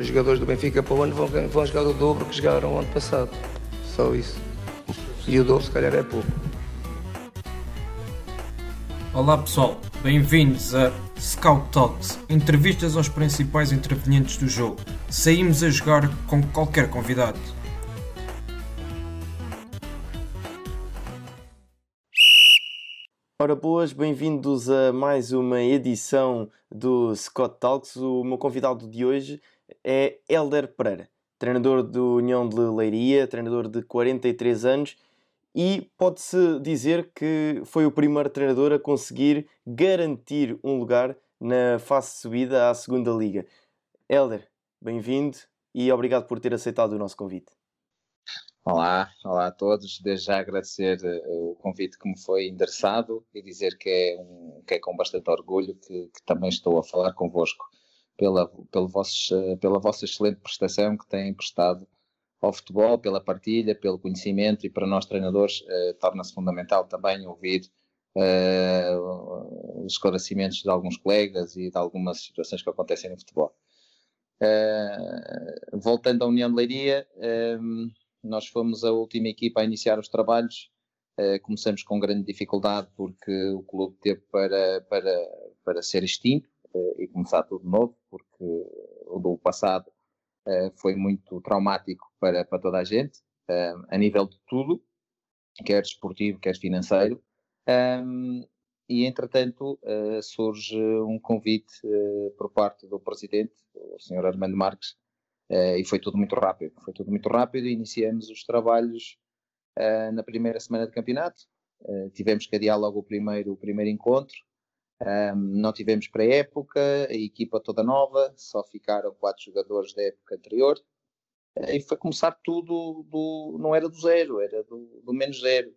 os jogadores do Benfica para o ano vão, vão jogar o dobro que jogaram o ano passado. Só isso. E o dobro se calhar é pouco. Olá pessoal, bem-vindos a Scout Talks, entrevistas aos principais intervenientes do jogo. Saímos a jogar com qualquer convidado. Ora boas, bem-vindos a mais uma edição do Scott Talks. O meu convidado de hoje é Helder Pereira, treinador do União de Leiria, treinador de 43 anos e pode-se dizer que foi o primeiro treinador a conseguir garantir um lugar na fase de subida à segunda liga. Helder, bem-vindo e obrigado por ter aceitado o nosso convite. Olá, olá a todos. Desde já agradecer uh, o convite que me foi endereçado e dizer que é, um, que é com bastante orgulho que, que também estou a falar convosco pela, pelo vossos, uh, pela vossa excelente prestação que têm prestado ao futebol, pela partilha, pelo conhecimento e para nós treinadores uh, torna-se fundamental também ouvir os esclarecimentos de alguns colegas e de algumas situações que acontecem no futebol. voltando à União de Leiria, nós fomos a última equipa a iniciar os trabalhos. Uh, começamos com grande dificuldade porque o clube teve para, para, para ser extinto e começar tudo novo, porque o do passado uh, foi muito traumático para, para toda a gente, a nível de tudo, quer esportivo, quer financeiro. Um, e, entretanto, surge um convite por parte do presidente, o Sr. Armando Marques, Uh, e foi tudo muito rápido. Foi tudo muito rápido e iniciamos os trabalhos uh, na primeira semana de campeonato. Uh, tivemos que adiar logo o primeiro, o primeiro encontro. Um, não tivemos pré-época, a equipa toda nova, só ficaram quatro jogadores da época anterior. e foi começar tudo, do, não era do zero, era do, do menos zero.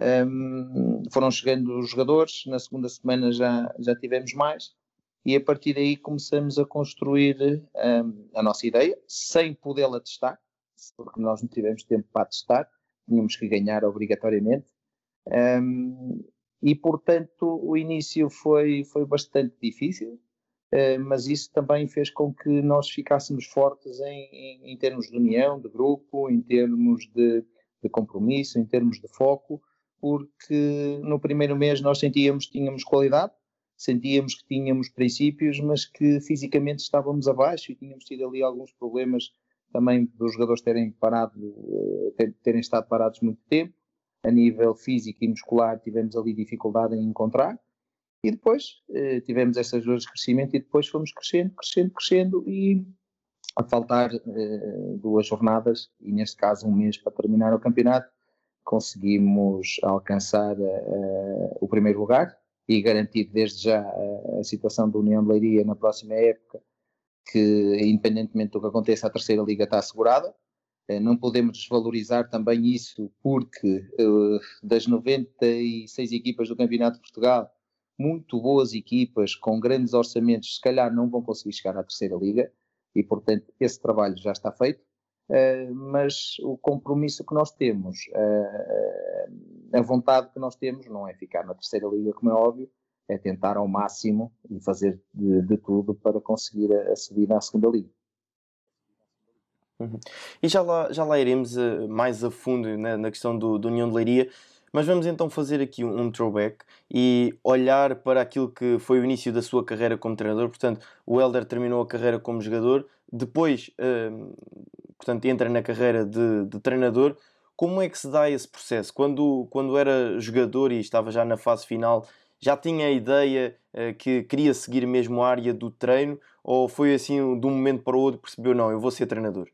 Um, foram chegando os jogadores, na segunda semana já, já tivemos mais e a partir daí começamos a construir um, a nossa ideia, sem podê-la testar, porque nós não tivemos tempo para testar, tínhamos que ganhar obrigatoriamente. Um, e portanto o início foi, foi bastante difícil, uh, mas isso também fez com que nós ficássemos fortes em, em, em termos de união, de grupo, em termos de, de, compromisso, em termos de foco, porque no primeiro mês nós sentíamos que tínhamos qualidade, sentíamos que tínhamos princípios, mas que fisicamente estávamos abaixo e tínhamos tido ali alguns problemas também dos jogadores terem parado, eh, terem estado parados muito tempo. A nível físico e muscular tivemos ali dificuldade em encontrar. E depois eh, tivemos essas dores de crescimento e depois fomos crescendo, crescendo, crescendo e a faltar eh, duas jornadas e neste caso um mês para terminar o campeonato conseguimos alcançar o primeiro lugar e garantir desde já a, a situação da União de Leiria na próxima época, que independentemente do que aconteça, a terceira liga está assegurada. Eh, não podemos desvalorizar também isso, porque uh, das 96 equipas do Campeonato de Portugal, muito boas equipas com grandes orçamentos, se calhar não vão conseguir chegar à terceira liga, e portanto esse trabalho já está feito. Uh, mas o compromisso que nós temos, a vontade que nós temos, não é ficar na terceira liga, como é óbvio, é tentar ao máximo e fazer de, de tudo para conseguir a, a subida à segunda liga. Uhum. E já lá, já lá iremos uh, mais a fundo né, na questão do, do União de Leiria, mas vamos então fazer aqui um, um throwback e olhar para aquilo que foi o início da sua carreira como treinador. Portanto, o Helder terminou a carreira como jogador, depois uh, portanto, entra na carreira de, de, treinador. Como é que se dá esse processo? Quando, quando era jogador e estava já na fase final, já tinha a ideia uh, que queria seguir mesmo a área do treino? Ou foi assim, de um momento para o outro, percebeu, não, eu vou ser treinador?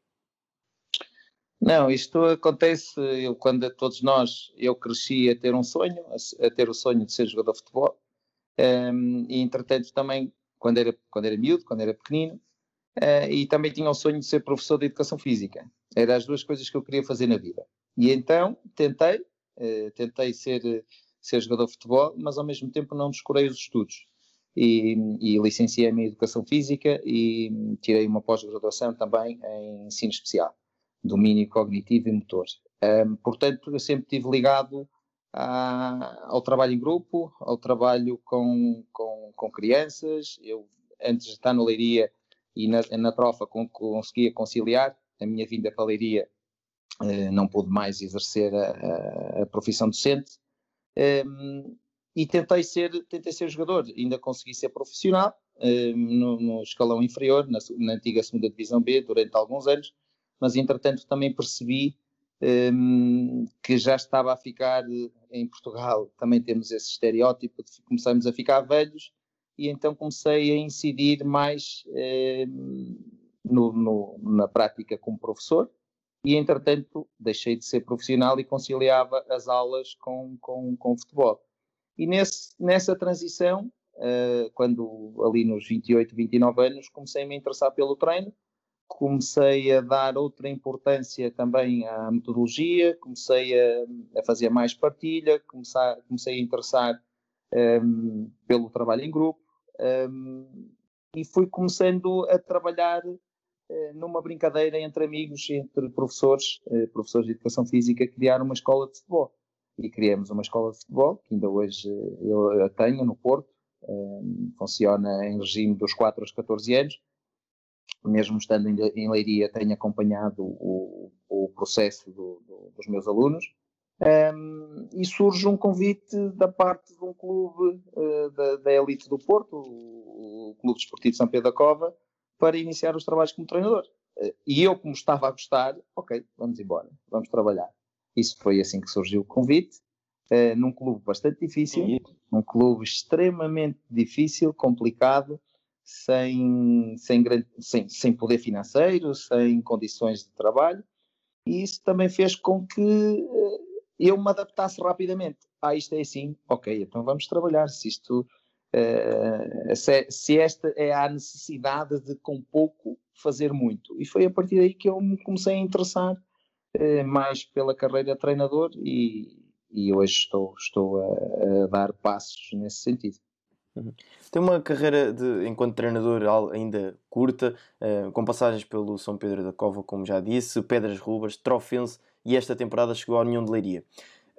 Não, isto acontece, eu, quando todos nós, eu cresci a ter um sonho, a, a ter o sonho de ser jogador de futebol, um, e entretanto também, quando era, quando era miúdo, quando era pequenino, uh, e também tinha o sonho de ser professor de educação física. Eram as duas coisas que eu queria fazer na vida. E então tentei, uh, tentei ser, ser jogador de futebol, mas ao mesmo tempo não descurei os estudos. E, e licenciei-me em educação física e tirei uma pós-graduação também em ensino especial, domínio cognitivo e motor. Um, portanto, eu sempre estive ligado a, ao trabalho em grupo, ao trabalho com, com, com crianças. Eu, antes de estar na Leiria e na, na Trofa, com, conseguia conciliar a minha vinda para a Leiria. Uh, não pude mais exercer a, a, a profissão docente. Um, e tentei ser, tentei ser jogador, ainda consegui ser profissional um, no, no, escalão inferior, na, na antiga segunda divisão B, durante alguns anos, mas entretanto também percebi um, que já estava a ficar em Portugal, também temos esse estereótipo de começamos a ficar velhos e então comecei a incidir mais um, no, no, na prática como professor e entretanto deixei de ser profissional e conciliava as aulas com, com, com o futebol. E nesse, nessa transição, uh, quando ali nos 28, 29 anos, comecei a me interessar pelo treino, comecei a dar outra importância também à metodologia, comecei a, a fazer mais partilha, comecei, comecei a interessar um, pelo trabalho em grupo um, e fui começando a trabalhar uh, numa brincadeira entre amigos, entre professores, uh, professores de educação física, criar uma escola de futebol. E criamos uma escola de futebol, que ainda hoje eu tenho no Porto, um, ehm, funciona em regime dos 4 aos 14 anos, mesmo estando em, Leiria, tenho acompanhado o, o processo do, do, dos meus alunos. Um, e surge um convite da parte de um clube uh, da, da, elite do Porto, o, o, Clube Desportivo São Pedro da Cova, para iniciar os trabalhos como treinador. Uh, e eu, como estava a gostar, ok, vamos embora, vamos trabalhar. Isso foi assim que surgiu o convite, uh, num clube bastante difícil, um clube extremamente difícil, complicado, sem, sem, sem, sem poder financeiro, sem condições de trabalho, e isso também fez com que eh, eu me adaptasse rapidamente. Ah, isto é assim, ok, então vamos trabalhar. Se isto, uh, se, se, esta é a necessidade de com pouco fazer muito. E foi a partir daí que eu me comecei a interessar uh, mais pela carreira de treinador e, e hoje estou, estou a, a dar passos nesse sentido. Uhum. Tem uma carreira de, enquanto treinador ainda curta, uh, com passagens pelo São Pedro da Cova, como já disse, Pedras Rubas, Trofense e esta temporada chegou à União de Leiria.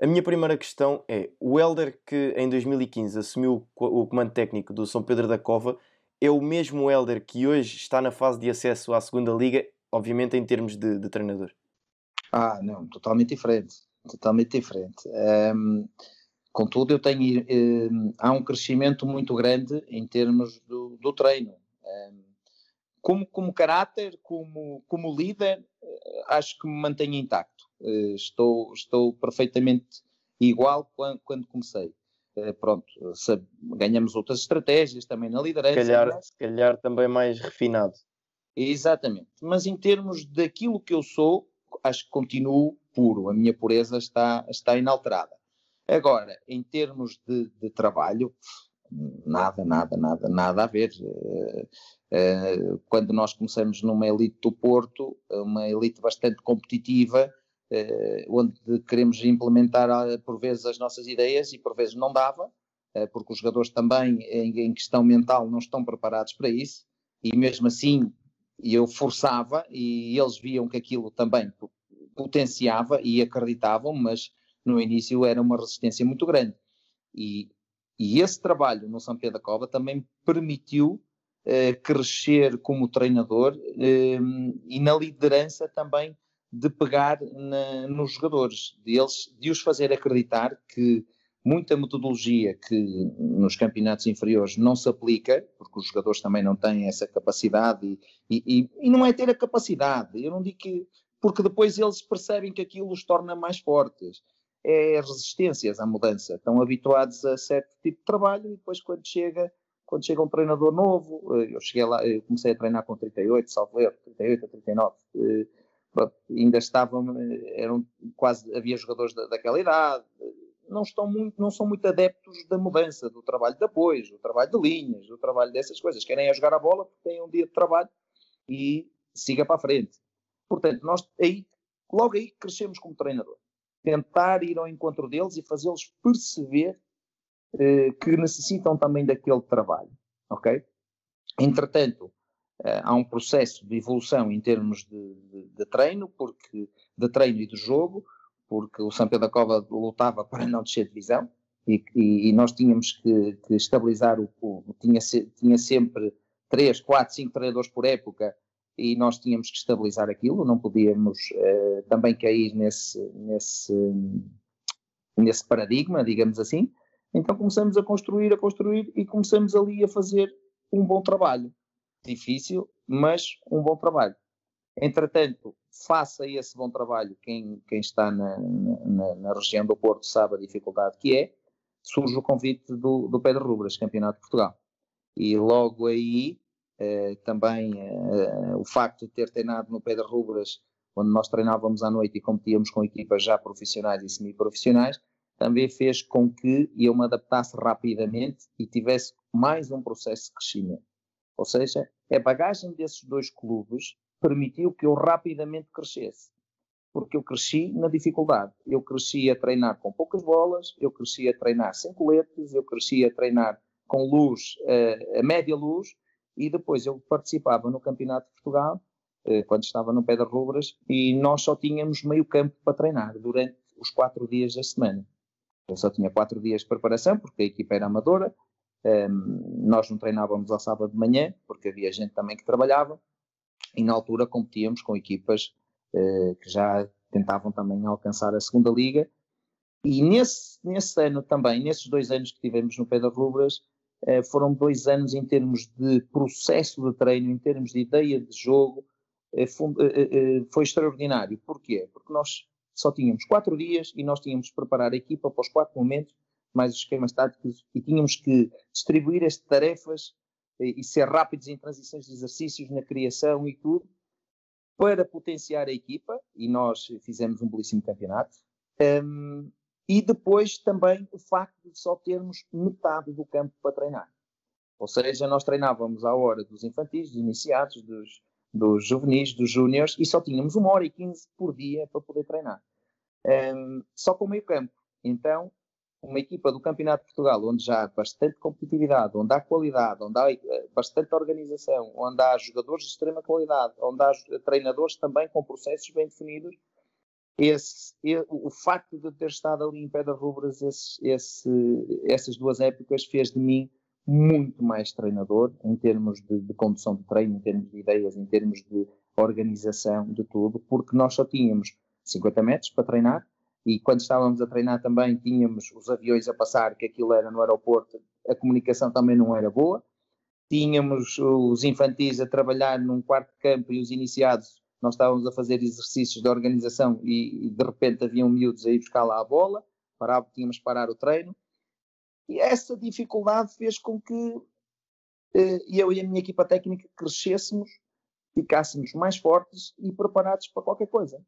A minha primeira questão é: o Helder que em 2015 assumiu o comando técnico do São Pedro da Cova é o mesmo Helder que hoje está na fase de acesso à segunda Liga, obviamente em termos de, de treinador? Ah, não, totalmente diferente. Totalmente diferente. Um Contudo, eu tenho, eh, há um crescimento muito grande em termos do, do treino. Eh, como, como caráter, como, como líder, eh, acho que me mantenho intacto. Eh, estou, estou perfeitamente igual quando, quando comecei. Eh, pronto, sabe, ganhamos outras estratégias também na liderança. Se calhar, se calhar também mais refinado. Exatamente. Mas em termos daquilo que eu sou, acho que continuo puro. A minha pureza está, está inalterada. Agora, em termos de, de trabalho, nada, nada, nada, nada a ver. Eh, eh, quando nós começamos numa elite do Porto, uma elite bastante competitiva, eh, onde queremos implementar por vezes as nossas ideias e por vezes não dava, porque os jogadores também em questão mental não estão preparados para isso, e mesmo assim eu forçava e eles viam que aquilo também potenciava e acreditavam, mas no início era uma resistência muito grande. E, e esse trabalho no São Pedro da Cova também permitiu eh, crescer como treinador eh, e na liderança também de pegar na, nos jogadores, de, eles, de os fazer acreditar que muita metodologia que nos campeonatos inferiores não se aplica, porque os jogadores também não têm essa capacidade e, e, e não é ter a capacidade, eu não digo que, porque depois eles percebem que aquilo os torna mais fortes é resistências à mudança. Estão habituados a certo tipo de trabalho e depois quando chega, quando chega um treinador novo, eh, eu cheguei lá, eu comecei a treinar com 38, salvo erro, 38 a 39, eh, pronto, ainda estavam, eh, eram quase, havia jogadores da, daquela idade, não estão muito, não são muito adeptos da mudança, do trabalho de apoio, do trabalho de linhas, do trabalho dessas coisas. Querem é jogar a bola porque têm um dia de trabalho e siga para a frente. Portanto, nós aí, logo aí crescemos como treinador. Tentar ir ao encontro deles e fazê-los perceber eh, que necessitam também daquele trabalho, ok? Entretanto, eh, há um processo de evolução em termos de, de, de, treino, porque de treino e de jogo, porque o São Pedro da Cova lutava para não descer de divisão e, e, e nós tínhamos que, que estabilizar o, o tinha, se, tinha sempre 3, 4, 5 treinadores por época e nós tínhamos que estabilizar aquilo, não podíamos uh, também cair nesse, nesse, nesse paradigma, digamos assim. Então começamos a construir, a construir e começamos ali a fazer um bom trabalho. Difícil, mas um bom trabalho. Entretanto, faça esse bom trabalho, quem, quem está na, na, na, região do Porto sabe a dificuldade que é, surge o convite do, do Pedro Rubras, Campeonato de Portugal. E logo aí, também eh, o facto de ter treinado no Pedro Rubras, onde nós treinávamos à noite e competíamos com equipas já profissionais e semi-profissionais, também fez com que eu me adaptasse rapidamente e tivesse mais um processo de crescimento. Ou seja, a bagagem desses dois clubes permitiu que eu rapidamente crescesse. Porque eu cresci na dificuldade. Eu cresci a treinar com poucas bolas, eu cresci a treinar sem coletes, eu cresci a treinar com luz, uh, a média luz, e depois eu participava no Campeonato de Portugal, uh, quando estava no Pedro Rubras, e nós só tínhamos meio campo para treinar durante os quatro dias da semana. Eu só tinha quatro dias de preparação, porque a equipa era amadora, ehm, nós não treinávamos ao sábado de manhã, porque havia gente também que trabalhava, e na altura competíamos com equipas uh, que já tentavam também alcançar a segunda liga. E nesse, nesse ano também, nesses dois anos que tivemos no Pedro Rubras, foram dois anos em termos de processo de treino, em termos de ideia de jogo, uh, foi, foi extraordinário. Porquê? Porque nós só tínhamos quatro dias e nós tínhamos que preparar a equipa para os quatro momentos, mais os esquemas táticos, e tínhamos que distribuir as tarefas e ser rápidos em transições de exercícios, na criação e tudo, para potenciar a equipa, e nós fizemos um belíssimo campeonato. E depois também o facto de só termos metade do campo para treinar. Ou seja, nós treinávamos à hora dos infantis, dos iniciados, dos, dos juvenis, dos júniores, e só tínhamos uma hora e quinze por dia para poder treinar. Um, só com o meio campo. Então, uma equipa do Campeonato de Portugal, onde já há bastante competitividade, onde há qualidade, onde há eh, bastante organização, onde há jogadores de extrema qualidade, onde há treinadores também com processos bem definidos, esse, o facto de ter estado ali em Pedra Rubras esse, esse, essas duas épocas fez de mim muito mais treinador em termos de, de, condução de treino, em termos de ideias, em termos de organização, de tudo, porque nós só tínhamos 50 metros para treinar, e quando estávamos a treinar também tínhamos os aviões a passar, que aquilo era no aeroporto, a comunicação também não era boa. Tínhamos os infantis a trabalhar num quarto de campo e os iniciados, nós estávamos a fazer exercícios de organização e, e de repente haviam miúdos a ir buscar lá a bola, parava, tínhamos que parar o treino. E essa dificuldade fez com que eh, eu e a minha equipa técnica crescêssemos, ficássemos mais fortes e preparados para qualquer coisa.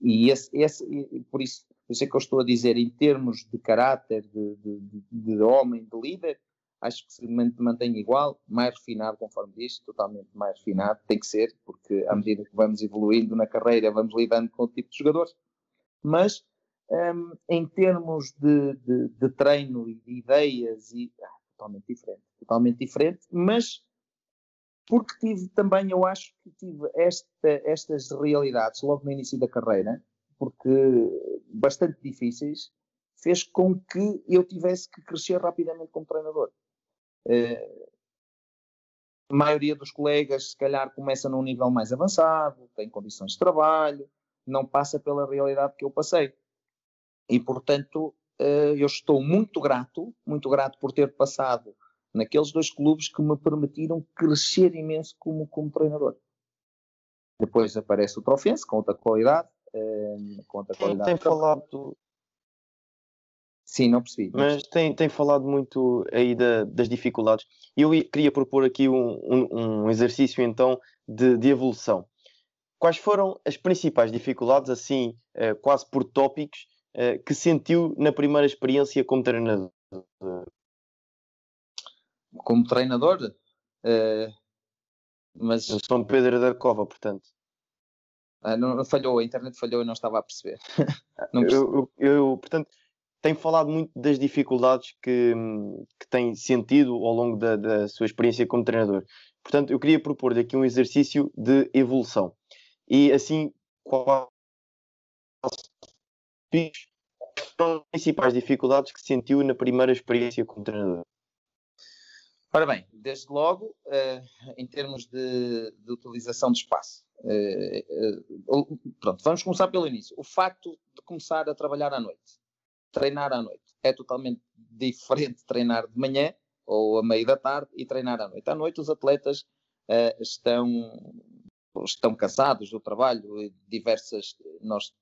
E esse, esse, por isso, por isso é que eu estou a dizer, em termos de caráter, de, de, de homem, de líder, acho que se mantém igual, mais refinado, conforme diz, totalmente mais refinado, tem que ser, porque à medida que vamos evoluindo na carreira, vamos lidando com o tipo de jogadores. Mas, um, em termos de, de, de, treino e de ideias, e, ah, totalmente diferente. Totalmente diferente, mas porque tive também, eu acho que tive esta, estas realidades logo no início da carreira, porque bastante difíceis, fez com que eu tivesse que crescer rapidamente como treinador. A maioria dos colegas, se calhar, começa num nível mais avançado, tem condições de trabalho, não passa pela realidade que eu passei. E, portanto, uh, eu estou muito grato, muito grato por ter passado naqueles dois clubes que me permitiram crescer imenso como, como treinador. Depois aparece o Trofense, com outra qualidade. Um, com outra qualidade. Tem falado. Sim, não percebi. Não Mas tem, tem falado muito aí da, das dificuldades. Eu queria propor aqui um, um, um exercício então de, de, evolução. Quais foram as principais dificuldades, assim, eh, quase por tópicos, eh, que sentiu na primeira experiência como treinador? como treinador, uh, Mas... Eu sou Pedro da Cova, portanto. Ah, não, falhou, a internet falhou e não estava a perceber. eu, eu, eu, portanto, tenho falado muito das dificuldades que, que tem sentido ao longo da, da sua experiência como treinador. Portanto, eu queria propor-lhe aqui um exercício de evolução. E assim, quais são as principais dificuldades que sentiu na primeira experiência como treinador? Ora bem, desde logo, uh, em termos de, de, utilização de espaço. Uh, uh, pronto, vamos começar pelo início. O facto de começar a trabalhar à noite treinar à noite. É totalmente diferente treinar de manhã ou a meio da tarde e treinar à noite. À noite os atletas uh, estão, estão cansados do trabalho, diversas, nós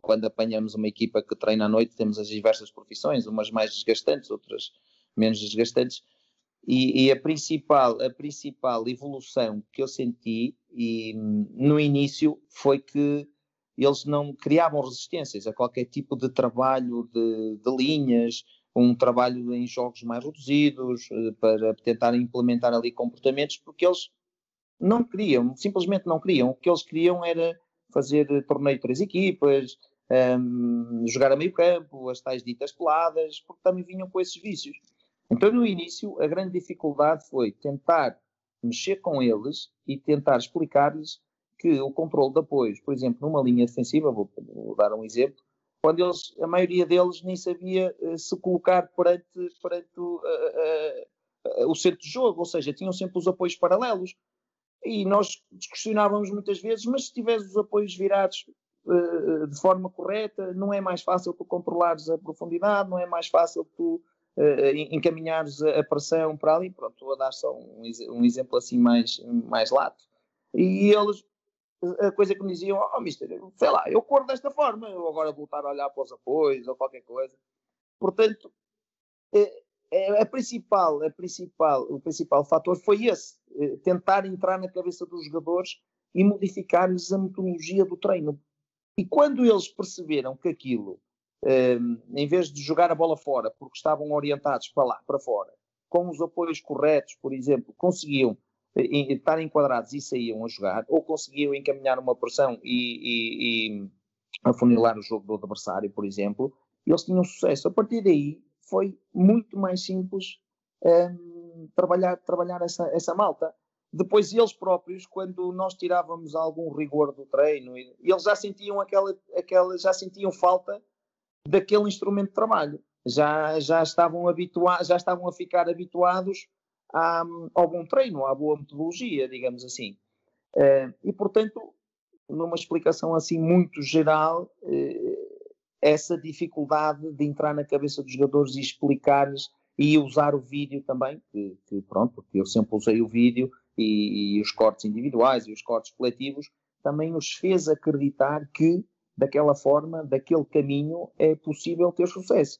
quando apanhamos uma equipa que treina à noite temos as diversas profissões, umas mais desgastantes, outras menos desgastantes, e, e, a principal a principal evolução que eu senti e, no início foi que eles não criavam resistências a qualquer tipo de trabalho de, de linhas, um trabalho em jogos mais reduzidos, eh, para tentar implementar ali comportamentos, porque eles não queriam, simplesmente não queriam. O que eles queriam era fazer torneio de três equipas, um, ehm, jogar a meio campo, as tais ditas peladas, porque também vinham com esses vícios. Então, no início, a grande dificuldade foi tentar mexer com eles e tentar explicar-lhes que o controle de apoios, por exemplo, numa linha defensiva, vou, vou dar um exemplo, quando eles, a maioria deles nem sabia uh, se colocar perante, perante uh, uh, o centro de jogo, ou seja, tinham sempre os apoios paralelos. E nós questionávamos muitas vezes, mas se tiveres os apoios virados de forma correta, não é mais fácil tu controlares a profundidade, não é mais fácil tu encaminhares a pressão para ali. Pronto, estou a dar só um, um exemplo assim mais, mais lato. E eles a coisa que me diziam, oh mister, sei lá, eu corro desta forma, eu agora voltar a olhar para os apoios ou qualquer coisa. Portanto, é, é, a principal, a principal, o principal fator foi esse, é, tentar entrar na cabeça dos jogadores e modificar-lhes a metodologia do treino. E quando eles perceberam que aquilo, um, em vez de jogar a bola fora, porque estavam orientados para lá, para fora, com os apoios corretos, por exemplo, conseguiam estar enquadrados e saíam a jogar, ou conseguiam encaminhar uma pressão e, e, e afunilar o jogo do adversário, por exemplo, eles tinham sucesso. A partir daí foi muito mais simples um, trabalhar, trabalhar essa, essa malta. Depois eles próprios, quando nós tirávamos algum rigor do treino, eles já sentiam aquela, aquela já sentiam falta daquele instrumento de trabalho. Já, já estavam habituados, já estavam a ficar habituados à, ao bom treino, à boa metodologia, digamos assim. Uh, e, portanto, numa explicação assim muito geral, uh, essa dificuldade de entrar na cabeça dos jogadores e explicar-lhes e usar o vídeo também, que, que, pronto, porque eu sempre usei o vídeo e, e os cortes individuais e os cortes coletivos, também os fez acreditar que daquela forma, daquele caminho, é possível ter sucesso.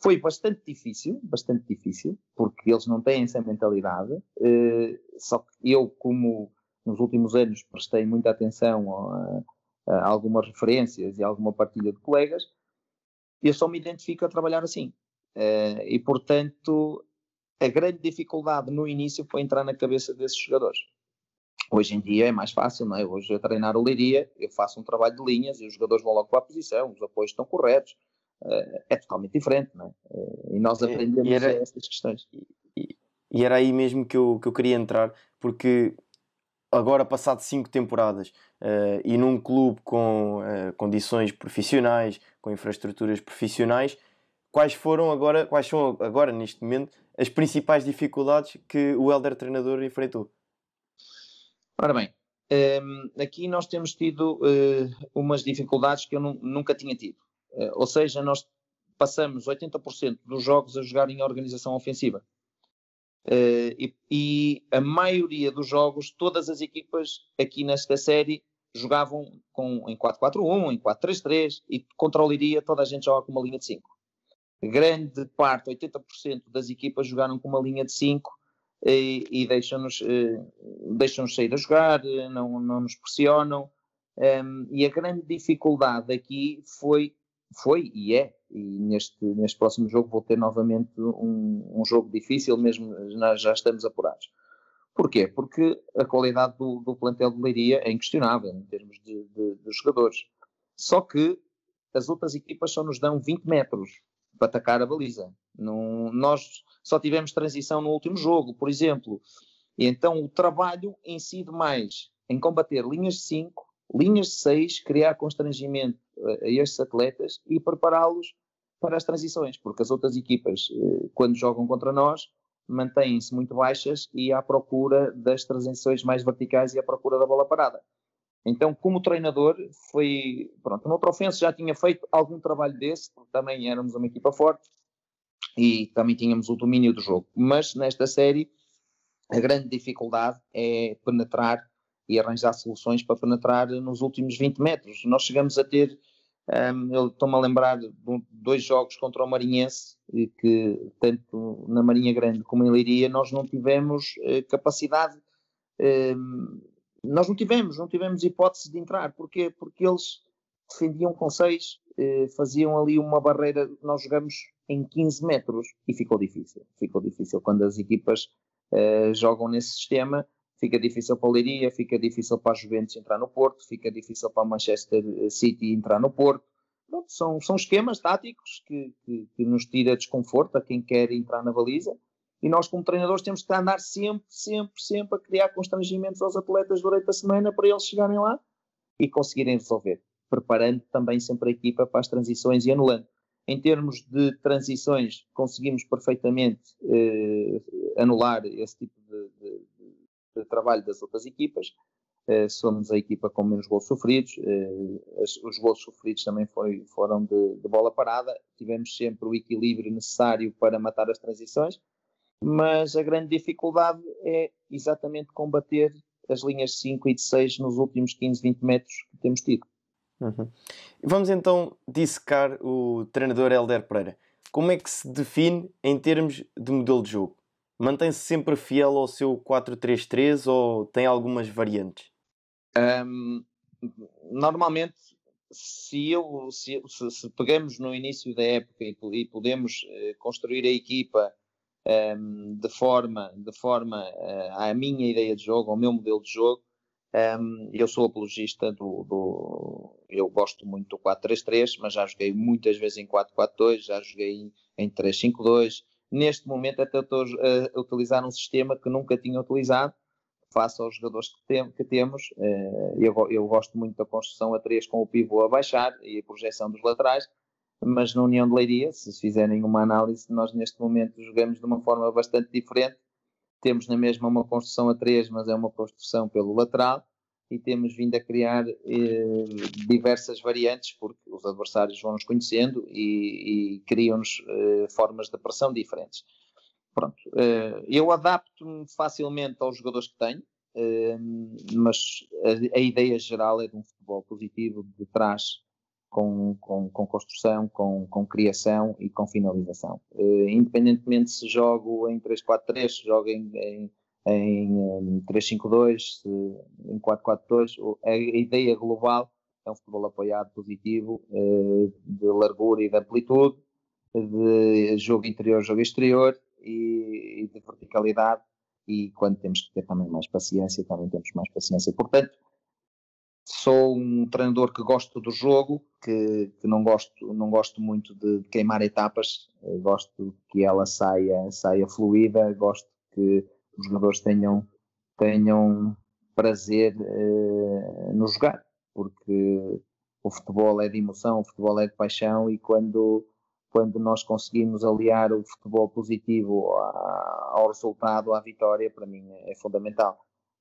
Foi bastante difícil, bastante difícil, porque eles não têm essa mentalidade. Uh, só que eu, como nos últimos anos prestei muita atenção a, a, algumas referências e alguma partilha de colegas, eu só me identifico a trabalhar assim. Uh, e, portanto, a grande dificuldade no início foi entrar na cabeça desses jogadores. Hoje em dia é mais fácil, não é? Hoje eu treinar o Leiria, eu faço um trabalho de linhas e os jogadores vão logo para a posição, os apoios estão corretos, é totalmente diferente, não é? Uh, e nós aprendemos e era, essas questões. E, e, era aí mesmo que eu, que eu queria entrar, porque agora, passado cinco temporadas uh, e num clube com condições profissionais, com infraestruturas profissionais, quais foram agora, quais são agora neste momento as principais dificuldades que o Helder treinador enfrentou? Ora bem, um, ehm, aqui nós temos tido uh, umas dificuldades que eu nunca tinha tido. Uh, ou seja, nós passamos 80% dos jogos a jogar em organização ofensiva. Uh, e, a maioria dos jogos, todas as equipas aqui nesta série jogavam com, em 4-4-1, em 4-3-3 e Liria toda a gente joga com uma linha de 5. Grande parte, 80% das equipas jogaram com uma linha de 5 e, e deixam-nos deixam sair a jogar, não, não nos pressionam. Um, e a grande dificuldade aqui foi foi e é, e neste, neste próximo jogo vou ter novamente um, um jogo difícil, mesmo nós já estamos apurados. Porquê? Porque a qualidade do, do plantel de Leiria é inquestionável em termos de, de, de, jogadores. Só que as outras equipas só nos dão 20 metros para atacar a baliza. Não, nós só tivemos transição no último jogo, por exemplo. E então o trabalho incide mais em combater linhas de 5, linhas de 6, criar constrangimento a estes atletas e prepará-los para as transições, porque as outras equipas, eh, quando jogam contra nós, mantêm-se muito baixas e à procura das transições mais verticais e à procura da bola parada. Então, como treinador, foi. Pronto, no outro ofenso já tinha feito algum trabalho desse, porque também éramos uma equipa forte e também tínhamos o domínio do jogo. Mas nesta série, a grande dificuldade é penetrar e arranjar soluções para penetrar nos últimos 20 metros. Nós chegamos a ter um, eu estou-me a lembrar de dois jogos contra o Marinhense, que tanto na Marinha Grande como em Leiria nós não tivemos eh, capacidade, nós não tivemos, não tivemos hipótese de entrar. Porquê? Porque eles defendiam com seis, eh, faziam ali uma barreira, nós jogamos em 15 metros e ficou difícil. Ficou difícil quando as equipas uh, jogam nesse sistema fica difícil para o Leiria, fica difícil para a Juventus entrar no Porto, fica difícil para a Manchester City entrar no Porto. Pronto, são, são esquemas táticos que, que, que, nos tira desconforto a quem quer entrar na baliza e nós como treinadores temos que andar sempre, sempre, sempre a criar constrangimentos aos atletas durante a semana para eles chegarem lá e conseguirem resolver, preparando também sempre a equipa para as transições e anulando. Em termos de transições, conseguimos perfeitamente eh, anular esse tipo de trabalho das outras equipas. Uh, somos a equipa com menos gols sofridos. As, os gols sofridos também foi, foram de, de, bola parada. Tivemos sempre o equilíbrio necessário para matar as transições, mas a grande dificuldade é exatamente combater as linhas de 5 e de 6 nos últimos 15, 20 metros que temos tido. Uhum. Vamos então dissecar o treinador Helder Pereira. Como é que se define em termos de modelo de jogo? Mantém-se sempre fiel ao seu 4-3-3 ou tem algumas variantes? Um, normalmente, se, eu, se, se, pegamos no início da época e, e podemos uh, construir a equipa um, de forma, de forma uh, à minha ideia de jogo, ao meu modelo de jogo, um, eu sou apologista do, do, Eu gosto muito do 4-3-3, mas já joguei muitas vezes em 4-4-2, já joguei em 3-5-2 Neste momento até estou a utilizar um sistema que nunca tinha utilizado, face aos jogadores que, tem, que temos. Eh, eu, eu, gosto muito da construção a 3 com o pivô a baixar e a projeção dos laterais, mas na União de Leiria, se fizerem uma análise, nós neste momento jogamos de uma forma bastante diferente. Temos na mesma uma construção a 3, mas é uma construção pelo lateral e temos vindo a criar eh, diversas variantes, porque os adversários vão nos conhecendo e, e criam-nos eh, formas de pressão diferentes. Pronto, eh, eu adapto-me facilmente aos jogadores que tenho, eh, mas a, a, ideia geral é de um futebol positivo de trás, com, com, com construção, com, com, criação e com finalização. Eh, independentemente se jogo em 3-4-3, se jogo em, em em 3-5-2, em 4-4-2. A ideia global é um futebol apoiado, positivo, eh, de largura e de amplitude, de jogo interior, jogo exterior e, de verticalidade. E quando temos que ter também mais paciência, também temos mais paciência. Portanto, sou um treinador que gosto do jogo, que, que não, gosto, não gosto muito de queimar etapas, eh, gosto que ela saia, saia fluida, gosto que os jogadores tenham, tenham prazer uh, no jogar, porque o futebol é de emoção, o futebol é de paixão e quando, quando nós conseguimos aliar o futebol positivo ao resultado, à vitória, para mim é fundamental.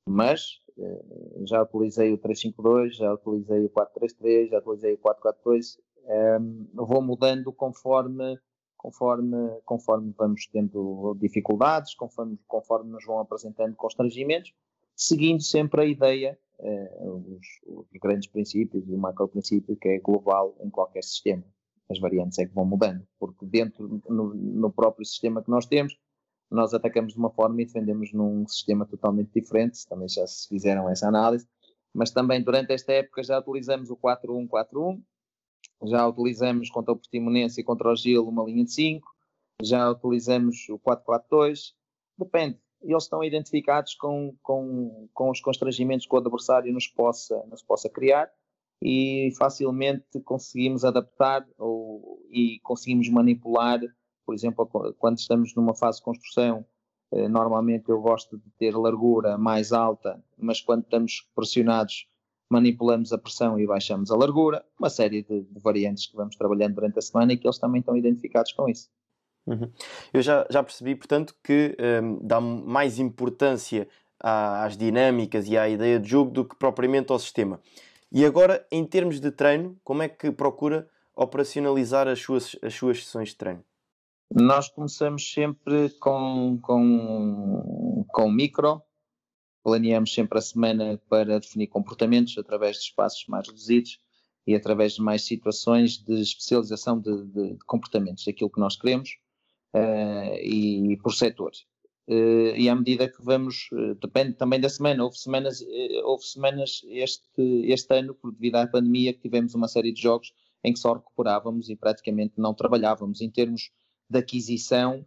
Mas uh, já utilizei o 352, já utilizei o 433, já utilizei o 442, um, ehm, vou mudando conforme conforme, conforme vamos tendo dificuldades, conforme, conforme nos vão apresentando constrangimentos, seguindo sempre a ideia, eh, os, os, grandes princípios e o macro princípio que é global em qualquer sistema. As variantes é que vão mudando, porque dentro, no, no próprio sistema que nós temos, nós atacamos de uma forma e defendemos num sistema totalmente diferente, também já se fizeram essa análise, mas também durante esta época já utilizamos o 4-1-4-1, já utilizamos contra o Portimonense e contra o Gil uma linha de 5, já utilizamos o 4-4-2, depende, eles estão identificados com, com, com os constrangimentos que o adversário nos possa, nos possa criar e facilmente conseguimos adaptar ou, e conseguimos manipular, por exemplo, quando estamos numa fase de construção, eh, normalmente eu gosto de ter largura mais alta, mas quando estamos pressionados manipulamos a pressão e baixamos a largura, uma série de, de variantes que vamos trabalhando durante a semana e que eles também estão identificados com isso. Uhum. Eu já, já percebi, portanto, que um, dá mais importância às dinâmicas e à ideia de jogo do que propriamente ao sistema. E agora, em termos de treino, como é que procura operacionalizar as suas, as suas sessões de treino? Nós começamos sempre com, com, com micro, planeamos sempre a semana para definir comportamentos através de espaços mais reduzidos e através de mais situações de especialização de, de, de comportamentos, daquilo que nós queremos uh, e, e por setores. Uh, e à medida que vamos, uh, depende também da semana, houve semanas, houve semanas este, este ano, por devido à pandemia, que tivemos uma série de jogos em que só recuperávamos e praticamente não trabalhávamos. Em termos de aquisição,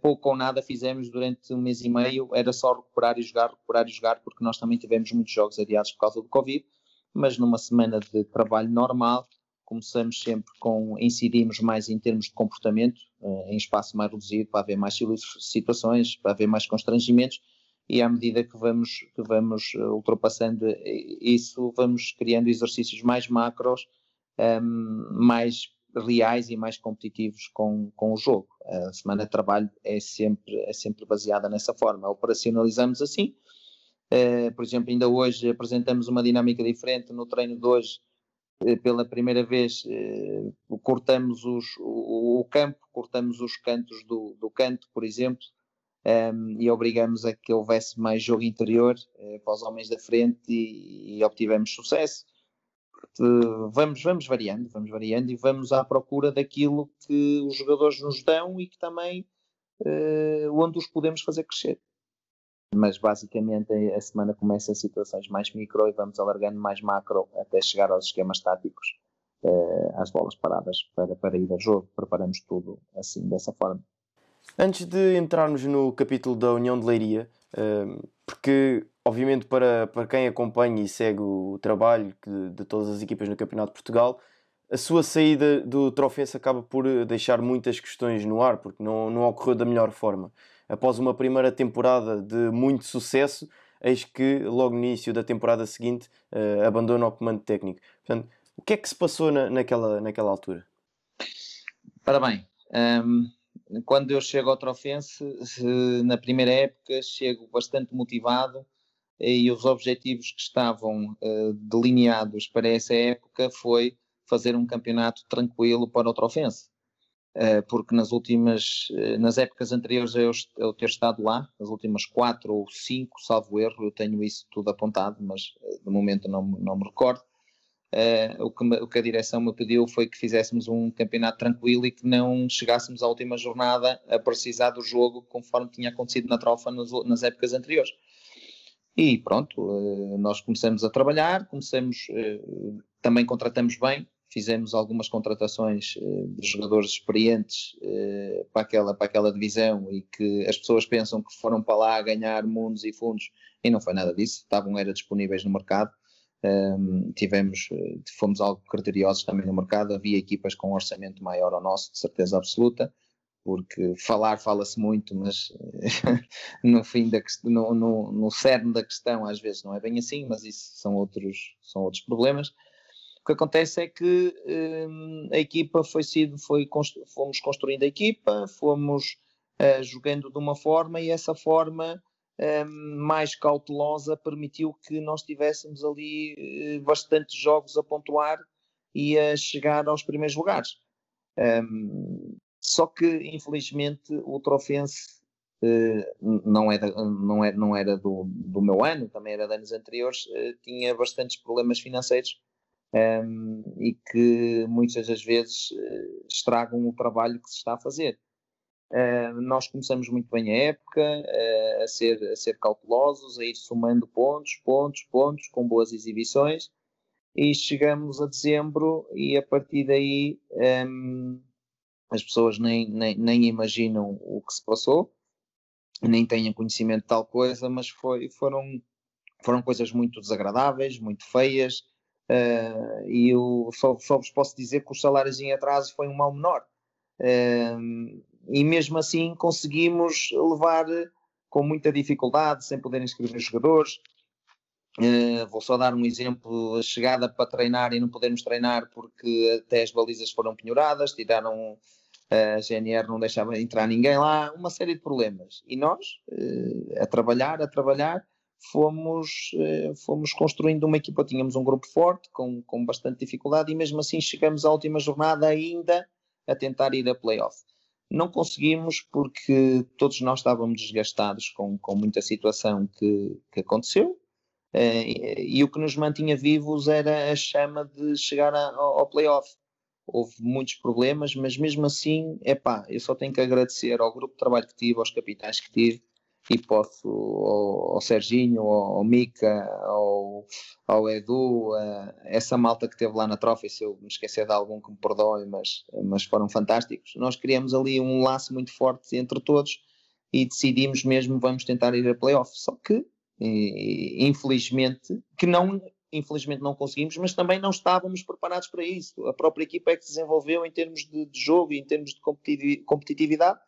pouco ou nada fizemos durante um mês e meio, era só recuperar e jogar, recuperar e jogar, porque nós também tivemos muitos jogos adiados por causa do Covid, mas numa semana de trabalho normal, começamos sempre com, incidimos mais em termos de comportamento, uh, em espaço mais reduzido, para haver mais situações, para haver mais constrangimentos, e à medida que vamos, que vamos eh, ultrapassando isso, vamos criando exercícios mais macros, um, ehm, mais reais e mais competitivos com, com o jogo. A semana de trabalho é sempre, é sempre baseada nessa forma. Operacionalizamos assim. Uh, por exemplo, ainda hoje apresentamos uma dinâmica diferente no treino de hoje eh, pela primeira vez eh, cortamos os, o, o, campo, cortamos os cantos do, do canto, por exemplo, um, ehm, e obrigamos a que houvesse mais jogo interior uh, para os homens da frente e, e obtivemos sucesso. Uh, vamos, vamos variando, vamos variando e vamos à procura daquilo que os jogadores nos dão e que também uh, onde os podemos fazer crescer mas basicamente a semana começa em situações mais micro e vamos alargando mais macro até chegar aos esquemas táticos, eh, às bolas paradas para, para ir ao jogo. Preparamos tudo assim, dessa forma. Antes de entrarmos no capítulo da União de Leiria, eh, porque obviamente para, para quem acompanha e segue o trabalho de, de todas as equipas no Campeonato de Portugal, a sua saída do Trofense acaba por deixar muitas questões no ar, porque não, não ocorreu da melhor forma após uma primeira temporada de muito sucesso, eis que logo no início da temporada seguinte uh, abandona o comando técnico. Portanto, o que é que se passou na, naquela, naquela altura? Ora bem, um, quando eu chego ao Trofense, na primeira época, chego bastante motivado e os objetivos que estavam uh, delineados para essa época foi fazer um campeonato tranquilo para o Trofense. Eh, porque nas últimas, eh, nas épocas anteriores eu, eu ter estado lá, as últimas quatro ou cinco, salvo erro, eu tenho isso tudo apontado, mas eh, de momento não, não me recordo. Uh, o, que me, o, que a direção me pediu foi que fizéssemos um campeonato tranquilo e que não chegássemos à última jornada a precisar do jogo conforme tinha acontecido na trofa nas, nas épocas anteriores. E pronto, uh, nós começamos a trabalhar, começamos, uh, também contratamos bem, fizemos algumas contratações uh, de jogadores experientes para, aquela, para aquela divisão e que as pessoas pensam que foram para lá ganhar mundos e fundos e não foi nada disso, estavam era disponíveis no mercado. Um, tivemos, eh, fomos algo criteriosos também no mercado, havia equipas com um orçamento maior ao nosso, de certeza absoluta, porque falar fala-se muito, mas no fim da no, no, no cerne da questão às vezes não é bem assim, mas isso são outros, são outros problemas. O que acontece é que hum, a equipa foi sido, foi, fomos construindo a equipa, fomos uh, jogando de uma forma e essa forma um, mais cautelosa permitiu que nós tivéssemos ali uh, bastantes jogos a pontuar e a chegar aos primeiros lugares. Um, só que, infelizmente, o Trofense uh, não era, não era, não era do, do meu ano, também era de anos anteriores, uh, tinha bastantes problemas financeiros um, e que muitas das vezes uh, estragam o trabalho que se está a fazer. Uh, nós começamos muito bem a época, a, ser, a ser cautelosos, a ir somando pontos, pontos, pontos, com boas exibições, e chegamos a dezembro e a partir daí um, as pessoas nem, nem, nem imaginam o que se passou. nem tenha conhecimento de tal coisa, mas foi, foram, foram coisas muito desagradáveis, muito feias, uh, e eu só, só vos posso dizer que os salários em atraso foi um mal menor. Uh, e mesmo assim conseguimos levar com muita dificuldade, sem poder inscrever os jogadores. Uh, vou só dar um exemplo: a chegada para treinar e não podermos treinar porque até as balizas foram penhoradas, tiraram a GNR, não deixava entrar ninguém lá, uma série de problemas. E nós, uh, a trabalhar, a trabalhar, fomos, fomos construindo uma equipa. Tínhamos um grupo forte, com, com bastante dificuldade, e mesmo assim chegamos à última jornada ainda a tentar ir a playoff. Não conseguimos porque todos nós estávamos desgastados com, com muita situação que, que aconteceu e, o que nos mantinha vivos era a chama de chegar a, ao, playoff. Houve muitos problemas, mas mesmo assim, é eu só tenho que agradecer ao grupo de trabalho que tive, aos capitães que tive, e posso ao, ao Serginho, ao, ao Mica, ao, ao Edu, uh, essa malta que teve lá na Trophy, se eu me esquecer de algum que me perdoe, mas, mas foram fantásticos. Nós criamos ali um laço muito forte entre todos e decidimos mesmo vamos tentar ir a playoff. Só que, infelizmente, que não infelizmente não conseguimos, mas também não estávamos preparados para isso. A própria equipa é que se desenvolveu em termos de, de jogo e em termos de competitividade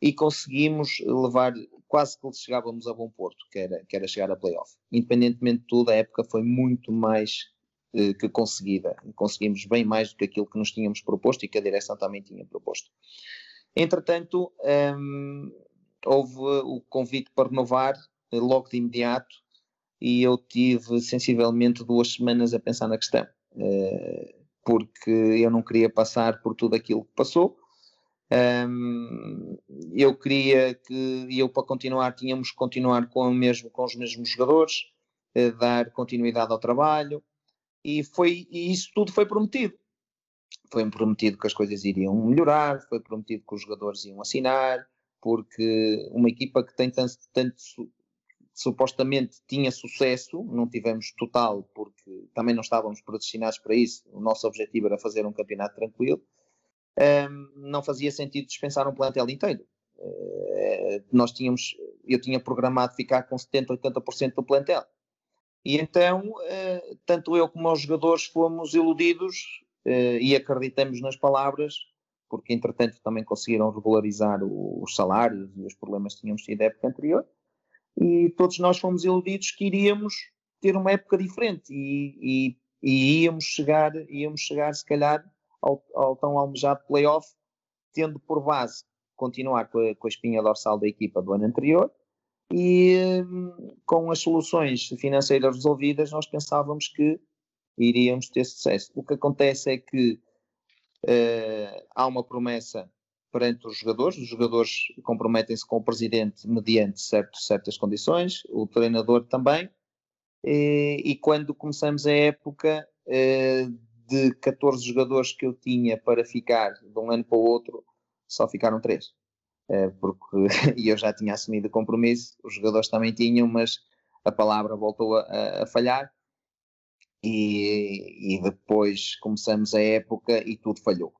e conseguimos levar quase que chegávamos a bom porto, que era, que era chegar a playoff. Independentemente de tudo, a época foi muito mais eh, que conseguida. Conseguimos bem mais do que aquilo que nos tínhamos proposto e que a direção também tinha proposto. Entretanto, hum, houve o convite para renovar eh, logo de imediato e eu tive sensivelmente duas semanas a pensar na questão, eh, porque eu não queria passar por tudo aquilo que passou eu queria que eu para continuar tínhamos que continuar com, mesmo, com os mesmos jogadores, uh, dar continuidade ao trabalho e foi e isso tudo foi prometido. Foi prometido que as coisas iriam melhorar, foi prometido que os jogadores iam assinar, porque uma equipa que tem tanto, tanto supostamente tinha sucesso, não tivemos total porque também não estávamos predestinados para isso. O nosso objetivo era fazer um campeonato tranquilo um, não fazia sentido dispensar um plantel inteiro. Uh, nós tínhamos, eu tinha programado ficar com 70, 80% do plantel. E então, uh, tanto eu como os jogadores fomos iludidos uh, e acreditamos nas palavras, porque entretanto também conseguiram regularizar o, os salários e os problemas que tínhamos tido na época anterior. E todos nós fomos iludidos que iríamos ter uma época diferente e, e, e íamos chegar, íamos chegar se calhar ao, ao tão almejado playoff, tendo por base continuar com a, com a espinha dorsal da equipa do ano anterior e hum, com as soluções financeiras resolvidas, nós pensávamos que iríamos ter sucesso. O que acontece é que uh, há uma promessa perante os jogadores, os jogadores comprometem-se com o presidente mediante certo, certas condições, o treinador também, e, e quando começamos a época, uh, de 14 jogadores que eu tinha para ficar de um ano para o outro, só ficaram 3. Eh, porque eu já tinha assumido o compromisso, os jogadores também tinham, mas a palavra voltou a, a falhar. E, e, depois começamos a época e tudo falhou.